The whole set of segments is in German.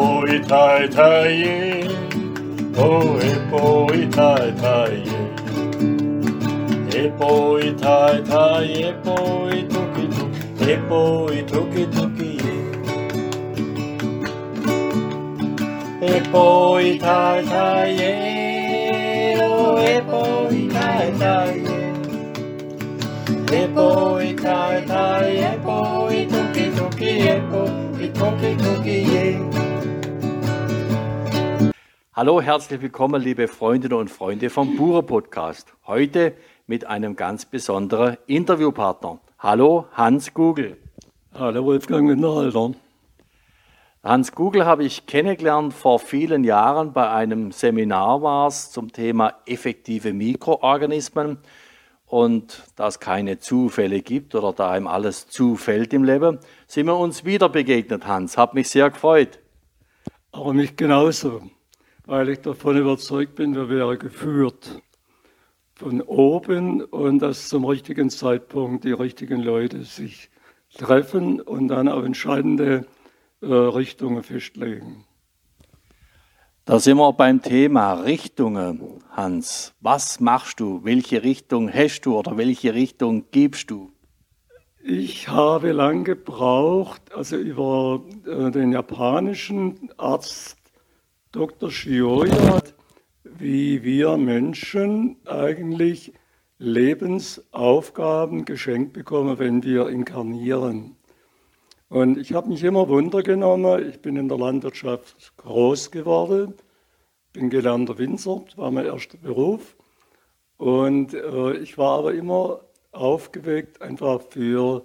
boi tai tai ye, boi boi tai tai ye. E boi tai tai ye, boi tuki tuki, e boi tuki tuki ye. E boi tai tai ye, oh e boi tai tai ye. E boi tai tai ye, boi tuki tuki ye, boi tuki tuki ye. Hallo, herzlich willkommen, liebe Freundinnen und Freunde vom Bure Podcast. Heute mit einem ganz besonderen Interviewpartner. Hallo, Hans Google. Hallo Wolfgang Winterhalter. Hans Google habe ich kennengelernt vor vielen Jahren bei einem Seminar war es zum Thema effektive Mikroorganismen. Und da es keine Zufälle gibt oder da ihm alles zufällt im Leben, sind wir uns wieder begegnet, Hans. Hat mich sehr gefreut. Aber mich genauso, weil ich davon überzeugt bin, wir wären geführt von oben und dass zum richtigen Zeitpunkt die richtigen Leute sich treffen und dann auf entscheidende äh, Richtungen festlegen. Da sind wir beim Thema Richtungen, Hans. Was machst du? Welche Richtung hast du oder welche Richtung gibst du? Ich habe lang gebraucht, also über äh, den japanischen Arzt Dr. Shioya, wie wir Menschen eigentlich Lebensaufgaben geschenkt bekommen, wenn wir inkarnieren. Und ich habe mich immer Wunder genommen. Ich bin in der Landwirtschaft groß geworden, bin gelernter Winzer, das war mein erster Beruf. Und äh, ich war aber immer aufgeweckt einfach für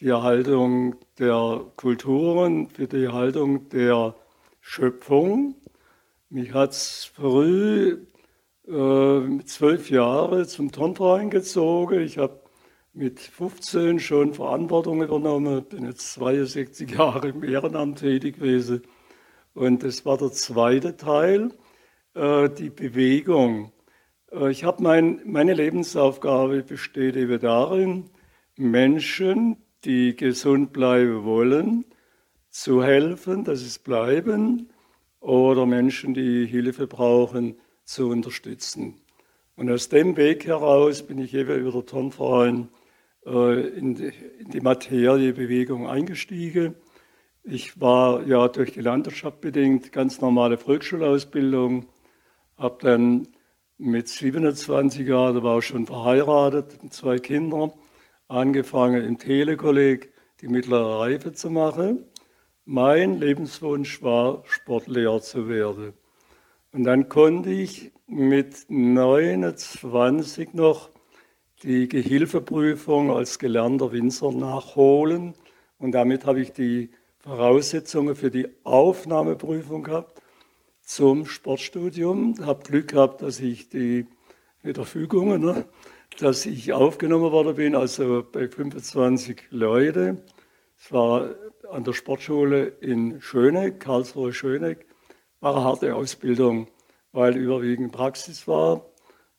die Erhaltung der Kulturen, für die Erhaltung der Schöpfung. Mich hat es früh, äh, zwölf Jahren, zum Turnverein gezogen. Ich habe mit 15 schon Verantwortung übernommen, bin jetzt 62 Jahre im Ehrenamt tätig gewesen. Und das war der zweite Teil, äh, die Bewegung. Äh, ich habe mein, meine Lebensaufgabe besteht eben darin, Menschen, die gesund bleiben wollen, zu helfen, dass es bleiben, oder Menschen, die Hilfe brauchen, zu unterstützen. Und aus dem Weg heraus bin ich eben über den Turnverein äh, in die, in die Materie Bewegung eingestiegen. Ich war ja durch die Landwirtschaft bedingt ganz normale Volksschulausbildung, habe dann mit 27 Jahren, da war ich schon verheiratet, zwei Kindern, angefangen im Telekolleg die mittlere Reife zu machen. Mein Lebenswunsch war, Sportlehrer zu werden. Und dann konnte ich mit 29 noch die Gehilfeprüfung als gelernter Winzer nachholen. Und damit habe ich die Voraussetzungen für die Aufnahmeprüfung gehabt zum Sportstudium. Ich habe Glück gehabt, dass ich die mit der Fügung, ne, dass ich aufgenommen worden bin, also bei 25 Leute. Es war an der Sportschule in Schöneck, Karlsruhe Schöneck. War eine harte Ausbildung, weil überwiegend Praxis war.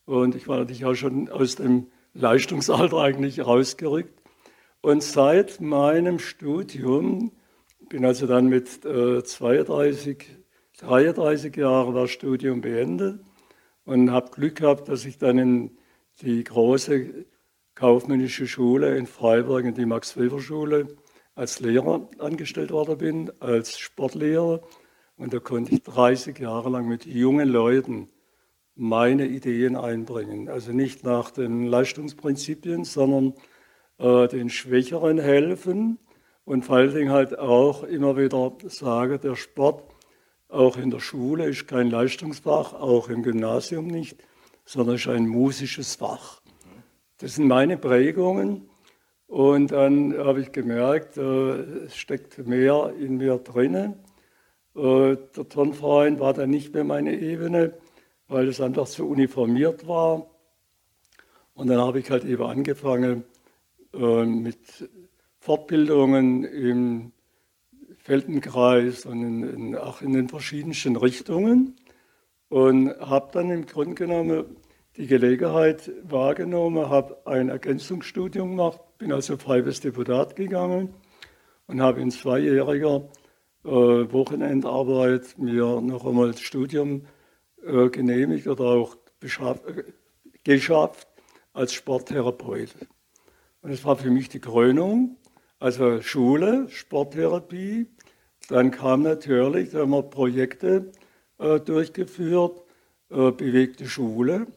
Und ich war natürlich auch schon aus dem Leistungsalter eigentlich rausgerückt. Und seit meinem Studium, bin also dann mit äh, 32, 33 Jahren das Studium beendet und habe Glück gehabt, dass ich dann in die große kaufmännische Schule in Freiburg, in die Max-Weber-Schule, als Lehrer angestellt worden bin, als Sportlehrer. Und da konnte ich 30 Jahre lang mit jungen Leuten meine Ideen einbringen. Also nicht nach den Leistungsprinzipien, sondern äh, den Schwächeren helfen und vor allen Dingen halt auch immer wieder sage, der Sport auch in der Schule ist kein Leistungsfach, auch im Gymnasium nicht, sondern ist ein musisches Fach. Das sind meine Prägungen. Und dann habe ich gemerkt, äh, es steckt mehr in mir drinnen. Äh, der Turnverein war dann nicht mehr meine Ebene weil es einfach zu uniformiert war. Und dann habe ich halt eben angefangen äh, mit Fortbildungen im Feldenkreis und in, in, auch in den verschiedensten Richtungen und habe dann im Grunde genommen die Gelegenheit wahrgenommen, habe ein Ergänzungsstudium gemacht, bin also freies Deputat gegangen und habe in zweijähriger äh, Wochenendarbeit mir noch einmal das Studium äh, genehmigt oder auch äh, geschafft als Sporttherapeut. Und es war für mich die Krönung, also Schule, Sporttherapie. Dann kam natürlich, da haben wir Projekte äh, durchgeführt, äh, bewegte Schule.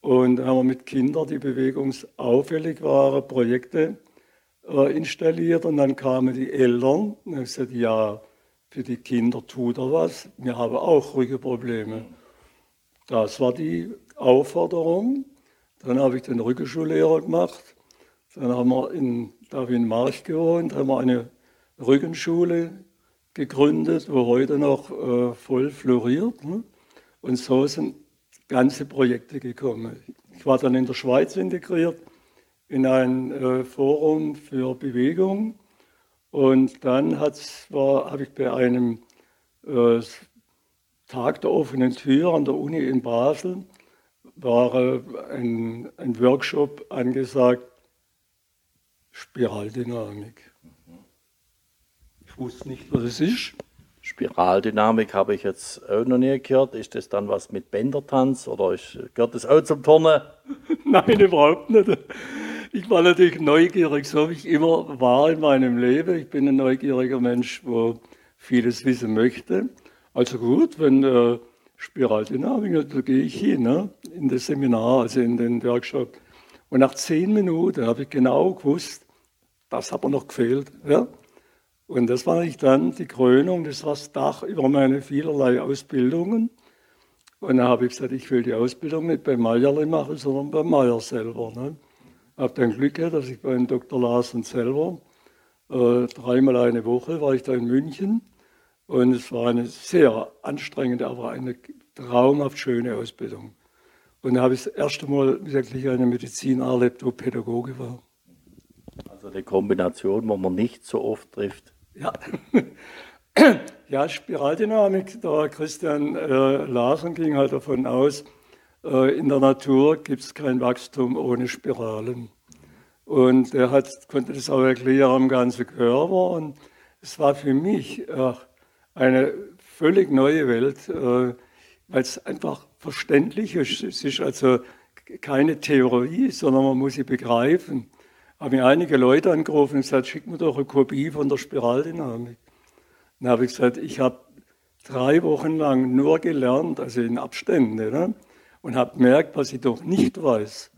Und haben wir mit Kindern, die bewegungsauffällig waren, Projekte äh, installiert. Und dann kamen die Eltern und haben gesagt, ja, für die Kinder tut er was. Wir haben auch Rückenprobleme. Das war die Aufforderung. Dann habe ich den Rückenschullehrer gemacht. Dann haben wir in, da habe ich in March gewohnt, haben wir eine Rückenschule gegründet, wo heute noch äh, voll floriert. Ne? Und so sind ganze Projekte gekommen. Ich war dann in der Schweiz integriert in ein äh, Forum für Bewegung und dann habe ich bei einem äh, Tag der offenen Tür an der Uni in Basel war äh, ein, ein Workshop angesagt, Spiraldynamik. Ich wusste nicht, was es ist. Spiraldynamik habe ich jetzt auch noch nie gehört. Ist das dann was mit Bändertanz oder ist, gehört das auch zum Turnen? Nein, überhaupt nicht. Ich war natürlich neugierig, so wie ich immer war in meinem Leben. Ich bin ein neugieriger Mensch, wo vieles wissen möchte. Also gut, wenn äh, Spiraldynamik, da gehe ich hin, ne? in das Seminar, also in den Workshop. Und nach zehn Minuten habe ich genau gewusst, das hat mir noch gefehlt. Ja? Und das war ich dann die Krönung, das war das Dach über meine vielerlei Ausbildungen. Und dann habe ich gesagt, ich will die Ausbildung nicht bei Meierle machen, sondern bei Meier selber. Ne? Habe dann Glück gehabt, dass ich beim Dr. Larsen selber äh, dreimal eine Woche war ich da in München. Und es war eine sehr anstrengende, aber eine traumhaft schöne Ausbildung. Und da habe ich das erste Mal wirklich eine Medizin erlebt, wo Pädagoge war. Also eine Kombination, wo man nicht so oft trifft. Ja, ja Spiraldynamik, der Christian äh, Larsen ging halt davon aus, äh, in der Natur gibt es kein Wachstum ohne Spiralen. Und er hat, konnte das auch erklären am ganzen Körper. Und es war für mich äh, eine völlig neue Welt, äh, weil es einfach verständlich ist. Es ist also keine Theorie, sondern man muss sie begreifen haben mir einige Leute angerufen und gesagt, schick mir doch eine Kopie von der Spiraldynamik. Dann habe ich gesagt, ich habe drei Wochen lang nur gelernt, also in Abständen, ne? und habe gemerkt, was ich doch nicht weiß.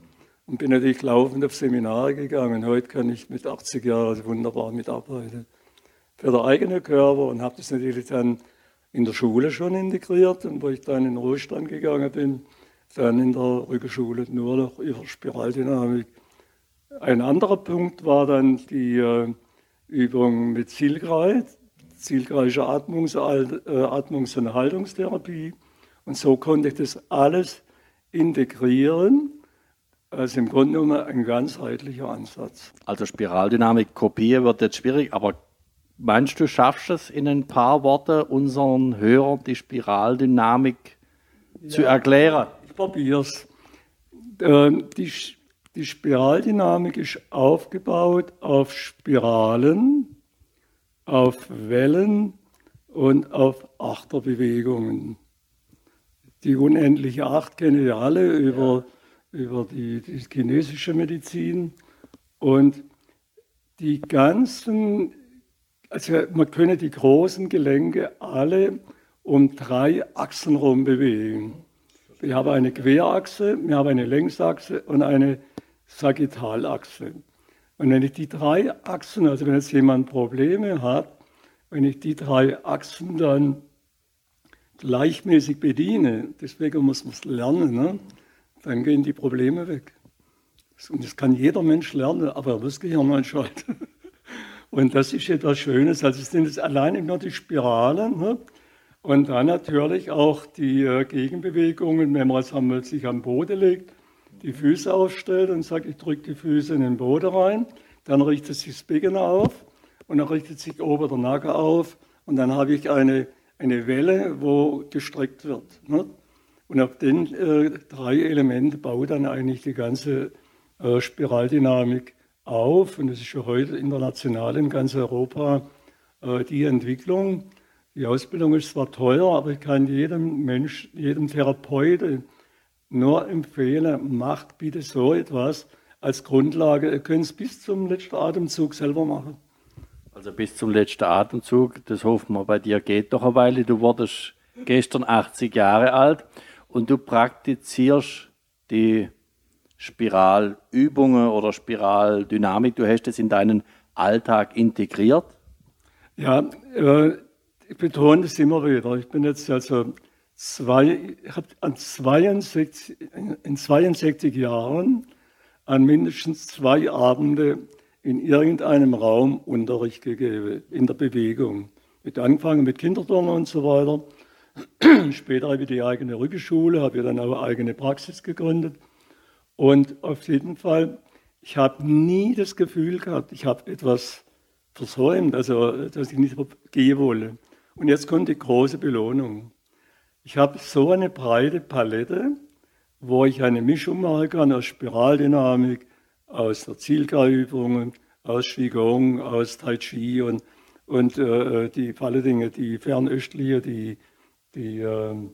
Und bin natürlich laufend auf Seminare gegangen. Heute kann ich mit 80 Jahren also wunderbar mitarbeiten. Für den eigenen Körper und habe das natürlich dann in der Schule schon integriert. Und wo ich dann in den Ruhestand gegangen bin, dann in der Rückenschule nur noch über Spiraldynamik ein anderer Punkt war dann die äh, Übung mit Zielkreis, zielgleiche Atmungs-, äh, Atmungs und Haltungstherapie. Und so konnte ich das alles integrieren. Also im Grunde genommen ein ganzheitlicher Ansatz. Also Spiraldynamik kopieren wird jetzt schwierig, aber meinst du, schaffst es in ein paar Worte unseren Hörern die Spiraldynamik ja, zu erklären? Ich probiere es. Äh, die die Spiraldynamik ist aufgebaut auf Spiralen, auf Wellen und auf Achterbewegungen. Die unendliche Acht kennen wir alle über, über die, die chinesische Medizin. Und die ganzen, also man könne die großen Gelenke alle um drei Achsen herum bewegen. Wir haben eine Querachse, wir haben eine Längsachse und eine Sagittalachse. Und wenn ich die drei Achsen, also wenn jetzt jemand Probleme hat, wenn ich die drei Achsen dann gleichmäßig bediene, deswegen muss man es lernen, ne? dann gehen die Probleme weg. Und das kann jeder Mensch lernen, aber er muss Gehirn einschalten. Und das ist etwas Schönes. Also es sind jetzt allein nur die Spiralen. Ne? Und dann natürlich auch die äh, Gegenbewegungen, wenn man sich am Boden legt die Füße aufstellt und sagt, ich drücke die Füße in den Boden rein, dann richtet sich das Becken auf und dann richtet sich oben der Nacken auf und dann habe ich eine, eine Welle, wo gestreckt wird. Ne? Und auf den äh, drei Elementen baut dann eigentlich die ganze äh, Spiraldynamik auf und das ist schon heute international in ganz Europa äh, die Entwicklung. Die Ausbildung ist zwar teuer, aber ich kann jedem Mensch, jedem Therapeuten nur empfehlen, macht bitte so etwas als Grundlage. Ihr könnt es bis zum letzten Atemzug selber machen. Also bis zum letzten Atemzug, das hoffen wir bei dir geht doch eine Weile. Du wurdest gestern 80 Jahre alt und du praktizierst die Spiralübungen oder Spiraldynamik. Du hast es in deinen Alltag integriert. Ja, äh, ich betone das immer wieder. Ich bin jetzt also zwei, ich habe an 62, in 62 Jahren an mindestens zwei Abende in irgendeinem Raum Unterricht gegeben, in der Bewegung. Mit angefangen mit Kinderturnen und so weiter. Später habe ich die eigene Rückenschule, habe ich dann auch eigene Praxis gegründet. Und auf jeden Fall, ich habe nie das Gefühl gehabt, ich habe etwas versäumt, also dass ich nicht gehen wolle. Und jetzt kommt die große Belohnung. Ich habe so eine breite Palette, wo ich eine Mischung machen kann aus Spiraldynamik, aus der Zielgreifung, aus Qigong, aus Tai Chi und, und äh, die alle Dinge, die fernöstliche, die, die ähm,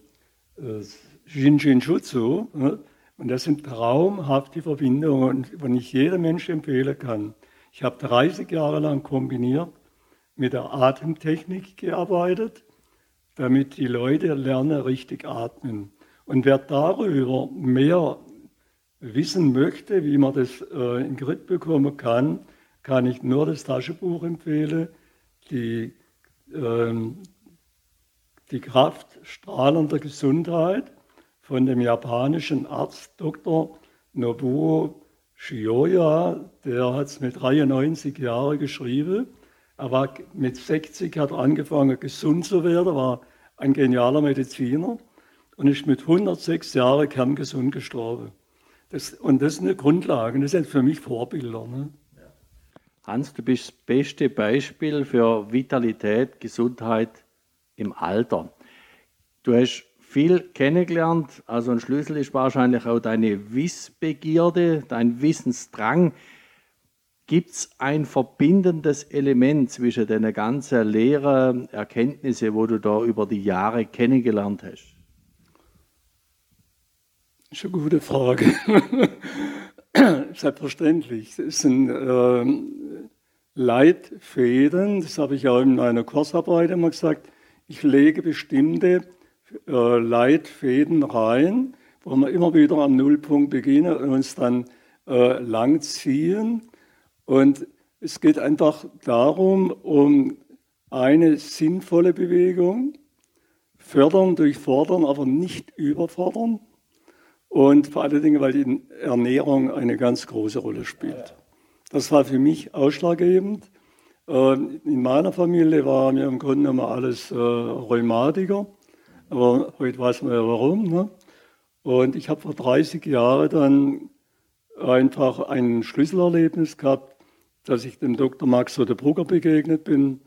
äh, Shinjin Jutsu. Ne? Und das sind traumhafte Verbindungen, die ich jedem Menschen empfehlen kann. Ich habe 30 Jahre lang kombiniert mit der Atemtechnik gearbeitet, damit die Leute lernen, richtig atmen. Und wer darüber mehr wissen möchte, wie man das äh, in Griff bekommen kann, kann ich nur das Taschenbuch empfehlen, die, äh, die Kraft strahlender Gesundheit von dem japanischen Arzt Dr. Nobuo Shioya, der hat es mit 93 Jahren geschrieben. Er war mit 60 hat angefangen gesund zu werden, war ein genialer Mediziner und ist mit 106 Jahren kerngesund gestorben. Das, und das ist eine Grundlage, das sind für mich Vorbilder. Ne? Hans, du bist das beste Beispiel für Vitalität, Gesundheit im Alter. Du hast viel kennengelernt. Also ein Schlüssel ist wahrscheinlich auch deine Wissbegierde, dein Wissensdrang. Gibt es ein verbindendes Element zwischen den ganzen Lehren, Erkenntnissen, wo du da über die Jahre kennengelernt hast? Das ist eine gute Frage. Selbstverständlich. Es sind äh, Leitfäden, das habe ich auch in meiner Kursarbeit immer gesagt. Ich lege bestimmte äh, Leitfäden rein, wo wir immer wieder am Nullpunkt beginnen und uns dann äh, langziehen. Und es geht einfach darum, um eine sinnvolle Bewegung, fördern durch Fordern, aber nicht überfordern. Und vor allen Dingen, weil die Ernährung eine ganz große Rolle spielt. Das war für mich ausschlaggebend. Äh, in meiner Familie waren wir im Grunde genommen alles äh, Rheumatiker. Aber heute weiß man ja warum. Ne? Und ich habe vor 30 Jahren dann einfach ein Schlüsselerlebnis gehabt, dass ich dem Dr. Max Odebrugger begegnet bin,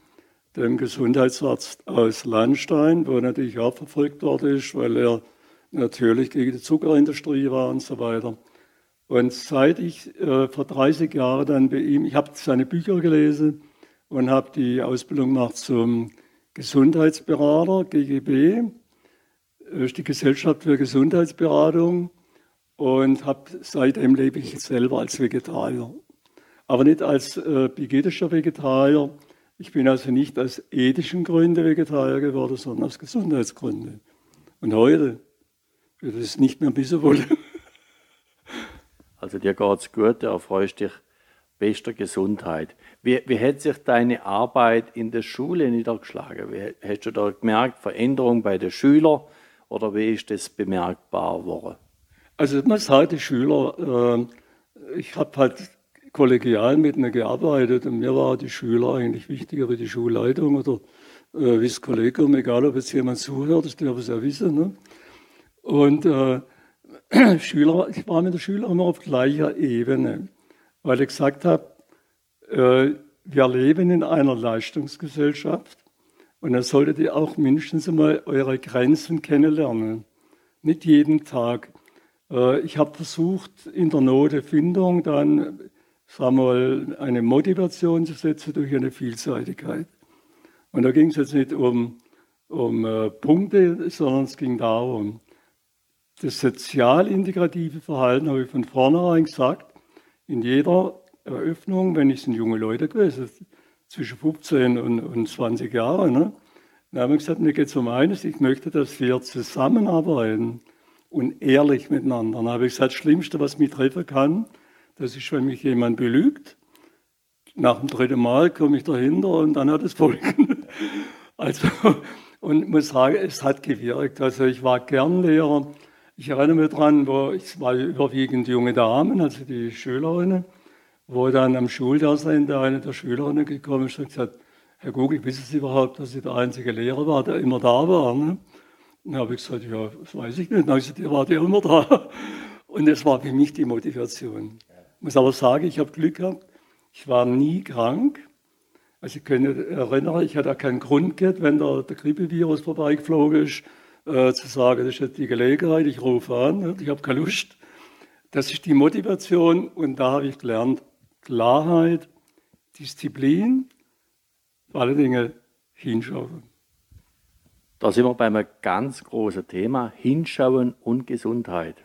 dem Gesundheitsarzt aus Landstein, wo natürlich auch verfolgt worden ist, weil er natürlich gegen die Zuckerindustrie war und so weiter. Und seit ich äh, vor 30 Jahren dann bei ihm, ich habe seine Bücher gelesen und habe die Ausbildung gemacht zum Gesundheitsberater, GGB, ist die Gesellschaft für Gesundheitsberatung und hab, seitdem lebe ich selber als Vegetarier. Aber nicht als äh, bigetischer Vegetarier. Ich bin also nicht aus ethischen Gründen Vegetarier geworden, sondern aus Gesundheitsgründen. Und heute wird es nicht mehr bis wohl. Also dir geht's gut, du erfreust dich bester Gesundheit. Wie, wie hat sich deine Arbeit in der Schule niedergeschlagen? Wie, hast du da gemerkt, Veränderung bei den Schülern? Oder wie ist das bemerkbar geworden? Also man sagt, die Schüler, äh, ich habe halt kollegial mit ihnen gearbeitet und mir waren die Schüler eigentlich wichtiger wie die Schulleitung oder äh, das Kollegium, egal ob jetzt jemand zuhört, das darf es ja wissen. Ne? Und äh, Schüler, ich war mit den Schülern immer auf gleicher Ebene, weil ich gesagt habe, äh, wir leben in einer Leistungsgesellschaft und dann solltet ihr auch mindestens einmal eure Grenzen kennenlernen. Nicht jeden Tag. Äh, ich habe versucht, in der Notefindung dann sagen wir mal, eine Motivation zu setzen durch eine Vielseitigkeit. Und da ging es jetzt nicht um, um äh, Punkte, sondern es ging darum, das sozial-integrative Verhalten habe ich von vornherein gesagt, in jeder Eröffnung, wenn ich sind junge Leute gewesen, zwischen 15 und, und 20 Jahren, ne? dann haben wir gesagt, mir geht es um eines, ich möchte, dass wir zusammenarbeiten und ehrlich miteinander. Dann habe ich gesagt, das Schlimmste, was mich treffen kann, das ist, wenn mich jemand belügt. Nach dem dritten Mal komme ich dahinter und dann hat es Folgen. Also, und ich muss sagen, es hat gewirkt. Also ich war gern Lehrer. Ich erinnere mich daran, wo es war überwiegend junge Damen, also die Schülerinnen, wo dann am Schuldasein eine der Schülerinnen gekommen ist und gesagt, Herr Google, wissen Sie überhaupt, dass Sie der einzige Lehrer war, der immer da war? Ne? Dann habe ich gesagt, ja, das weiß ich nicht. Dann habe ich gesagt, ihr wart ja immer da. Und das war für mich die Motivation. Ich muss aber sagen, ich habe Glück gehabt. Ich war nie krank. Also ich kann mich erinnern, ich hatte auch keinen Grund gehabt, wenn der, der Grippevirus vorbeigeflogen ist, äh, zu sagen, das ist jetzt die Gelegenheit, ich rufe an, ich habe keine Lust. Das ist die Motivation und da habe ich gelernt, Klarheit, Disziplin, vor allen Dingen hinschauen. Da sind wir bei einem ganz großen Thema, Hinschauen und Gesundheit.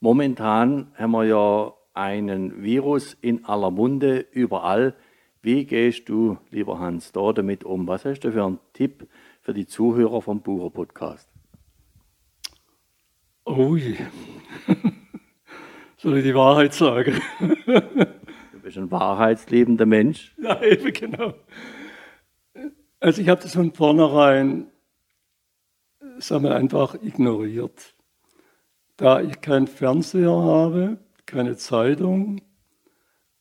Momentan haben wir ja einen Virus in aller Munde, überall. Wie gehst du, lieber Hans, da damit um? Was hast du für einen Tipp für die Zuhörer vom Bucher Podcast? Oh je. Soll ich die Wahrheit sagen? du bist ein wahrheitsliebender Mensch. Ja, eben genau. Also ich habe das von vornherein, sagen wir einfach, ignoriert. Da ich keinen Fernseher habe, keine Zeitung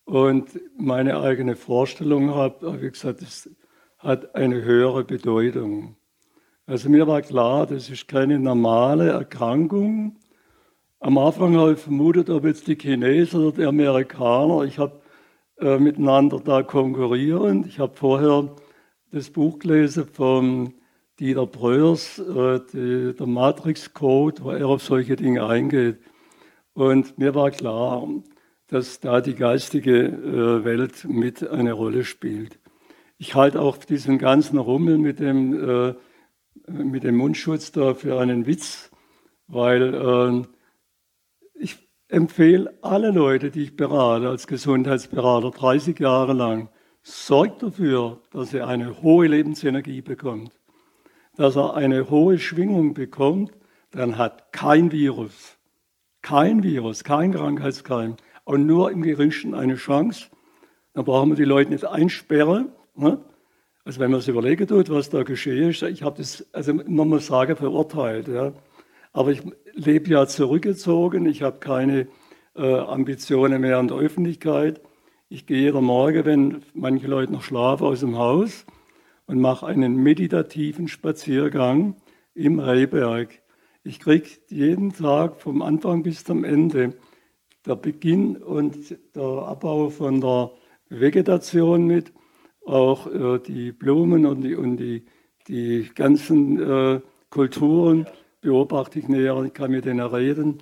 und meine eigene Vorstellung habe, habe ich gesagt, es hat eine höhere Bedeutung. Also mir war klar, das ist keine normale Erkrankung. Am Anfang habe ich vermutet, ob jetzt die Chinesen oder die Amerikaner, ich habe äh, miteinander da konkurrieren. Ich habe vorher das Buch gelesen von Dieter Breuers, äh, die, der Matrix Code, wo er auf solche Dinge eingeht. Und mir war klar, dass da die geistige äh, Welt mit eine Rolle spielt. Ich halte auch diesen ganzen Rummel mit dem, äh, mit dem Mundschutz da für einen Witz, weil äh, ich empfehle alle Leute, die ich berate als Gesundheitsberater, 30 Jahre lang, sorgt dafür, dass er eine hohe Lebensenergie bekommt, dass er eine hohe Schwingung bekommt, dann hat kein Virus kein Virus, kein Krankheitskeim und nur im geringsten eine Chance. Dann brauchen wir die Leute nicht einsperren. Ne? Also wenn man sich überlegen tut, was da geschehen ist, ich habe das, also man muss sagen, verurteilt. Ja. Aber ich lebe ja zurückgezogen, ich habe keine äh, Ambitionen mehr an der Öffentlichkeit. Ich gehe jeden Morgen, wenn manche Leute noch schlafen, aus dem Haus und mache einen meditativen Spaziergang im Rehberg. Ich kriege jeden Tag vom Anfang bis zum Ende der Beginn und der Abbau von der Vegetation mit, auch äh, die Blumen und die, und die, die ganzen äh, Kulturen beobachte ich näher, ich kann mit denen reden.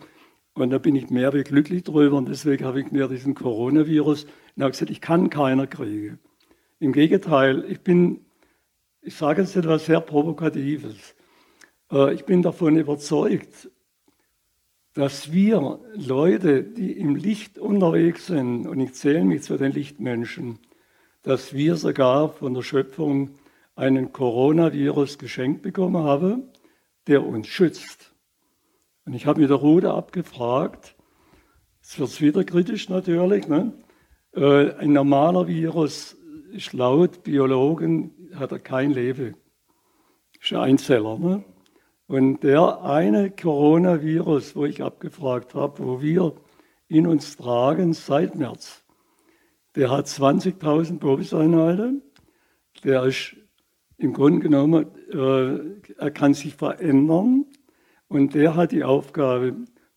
Und da bin ich mehr wie glücklich drüber und deswegen habe ich mir diesen Coronavirus und habe gesagt, ich kann keiner kriegen. Im Gegenteil, ich bin, ich sage jetzt etwas sehr Provokatives. Äh, ich bin davon überzeugt, dass wir Leute, die im Licht unterwegs sind, und ich zähle mich zu den Lichtmenschen, dass wir sogar von der Schöpfung einen Coronavirus geschenkt bekommen haben, der uns schützt. Und ich habe mit der Rude abgefragt, jetzt wird es wieder kritisch natürlich, ne? Äh, ein normaler Virus ist laut Biologen, hat er kein Leben. Ist ein Einzeller. Ne? Und der eine Coronavirus, wo ich abgefragt habe, wo wir in uns tragen seit März, der hat 20.000 Probeseinheiten. Der ist im Grunde genommen, äh, er kann sich verändern und der hat die Aufgabe,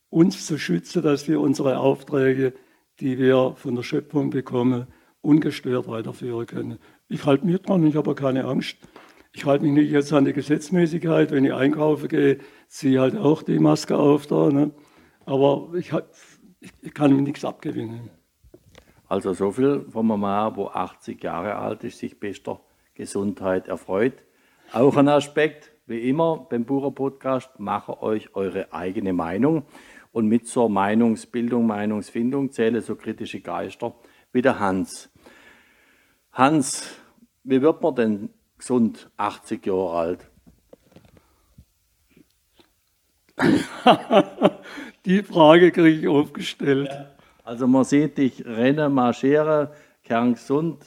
uns zu schützen, dass wir unsere Aufträge, die wir von der Schöpfung bekommen, ungestört weiterführen können. Ich halte mich dran, ich habe keine Angst. Ich halte mich nicht jetzt an die Gesetzmäßigkeit. Wenn ich einkaufen gehe, ziehe halt auch die Maske auf da. Ne? Aber ich, ich, kann mir nichts abgewinnen. Also so viel von Mama, wo 80 Jahre alt ist, sich besser Gesundheit erfreut. Auch ein Aspekt, wie immer beim Bucher Podcast, mache euch eure eigene Meinung. Und mit zur Meinungsbildung, Meinungsfindung zähle so kritische Geister wie der Hans. Hans, wie wird man denn gesund 80 Jahre alt? Die Frage kriege ich aufgestellt. Also man sieht dich rennen, marschieren, kerngesund.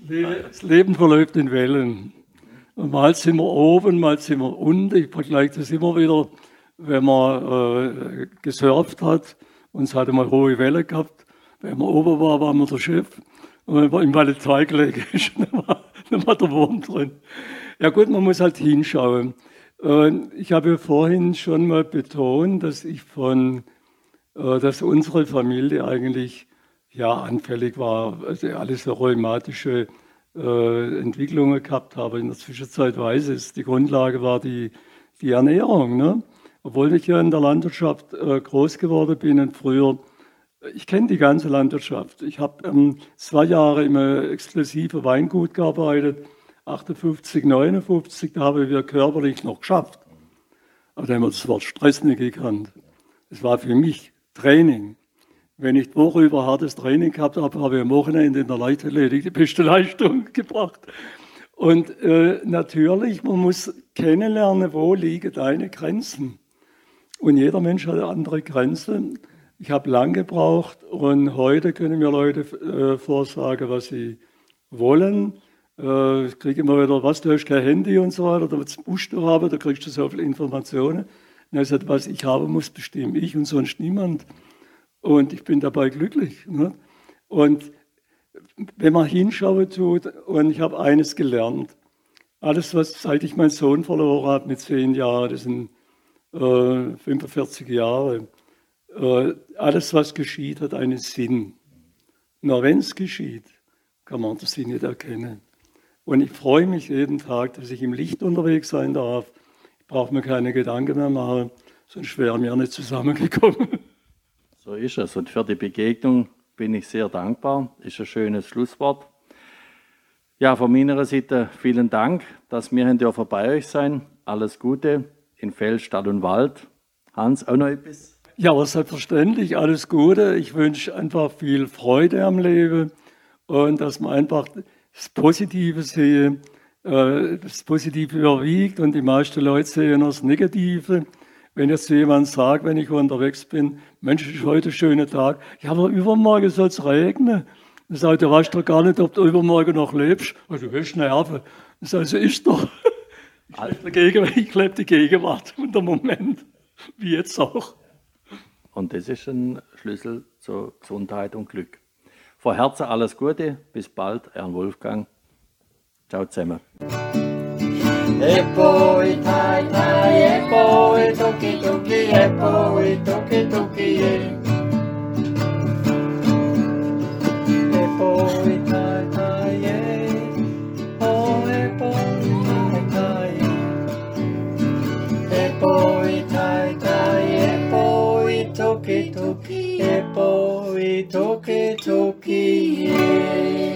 Das Leben verläuft in Wellen. Und mal sind wir oben, mal sind wir unten. Ich vergleiche das immer wieder, wenn man äh, gesurft hat und es hatte mal hohe Welle gehabt. Wenn man oben war, war man der Chef. Und wenn man im Walle 2 gelegen ist, war, dann war der Wurm drin. Ja gut, man muss halt hinschauen. Ich habe vorhin schon mal betont, dass ich von, äh, dass unsere Familie eigentlich ja anfällig war, also alles so rheumatische äh, Entwicklungen gehabt habe. In der Zwischenzeit weiß es. Die Grundlage war die, die Ernährung. Ne? Obwohl ich ja in der Landwirtschaft äh, groß geworden bin und früher, ich kenne die ganze Landwirtschaft. Ich habe ähm, zwei Jahre im exklusiven Weingut gearbeitet 58, 59, da haben wir körperlich noch geschafft. Aber da haben wir das Wort Stress nicht gekannt. Das war für mich Training. Wenn ich Woche über hartes Training gehabt habe, habe ich am Wochenende in der Leichtathletik die beste Leistung gebracht. Und äh, natürlich, man muss kennenlernen, wo liegen deine Grenzen. Und jeder Mensch hat andere Grenzen. Ich habe lang gebraucht und heute können mir Leute äh, vorsagen, was sie wollen. Äh, ich kriege immer wieder, was, du hast kein Handy und so weiter, da musst du haben, da kriegst du so viele Informationen. Und er sagt, was ich haben muss, bestimme ich und sonst niemand. Und ich bin dabei glücklich. Ne? Und wenn man hinschauen tut, und ich habe eines gelernt, alles, was seit ich meinen Sohn verloren habe mit zehn Jahren, das sind äh, 45 Jahre, alles, was geschieht, hat einen Sinn. Nur wenn es geschieht, kann man den Sinn nicht erkennen. Und ich freue mich jeden Tag, dass ich im Licht unterwegs sein darf. Ich brauche mir keine Gedanken mehr machen, sonst wären wir nicht zusammengekommen. So ist es. Und für die Begegnung bin ich sehr dankbar. Ist ein schönes Schlusswort. Ja, von meiner Seite vielen Dank, dass wir hier bei euch sein. Alles Gute in Feld, Stadt und Wald. Hans, auch noch etwas? Ja, aber selbstverständlich alles Gute. Ich wünsche einfach viel Freude am Leben und dass man einfach das Positive sehe, äh, das Positive überwiegt und die meisten Leute sehen das Negative. Wenn jetzt jemand sagt, wenn ich unterwegs bin, Mensch, ist heute ein schöner Tag, ja, aber übermorgen soll es regnen. Dann sagt er, weißt doch gar nicht, ob du übermorgen noch lebst. Also, du willst Nerven. Das also ist doch. Ich lebe die Gegenwart und der Moment, wie jetzt auch. Und das ist ein Schlüssel zur Gesundheit und Glück. Von Herzen alles Gute, bis bald, Herrn Wolfgang. Ciao zusammen. Epoi tai tai, epoi tuki tuki, epoi tuki tuki, epoi e tai tai, e. oh epoi tai tai, e epoi bo i toki toki.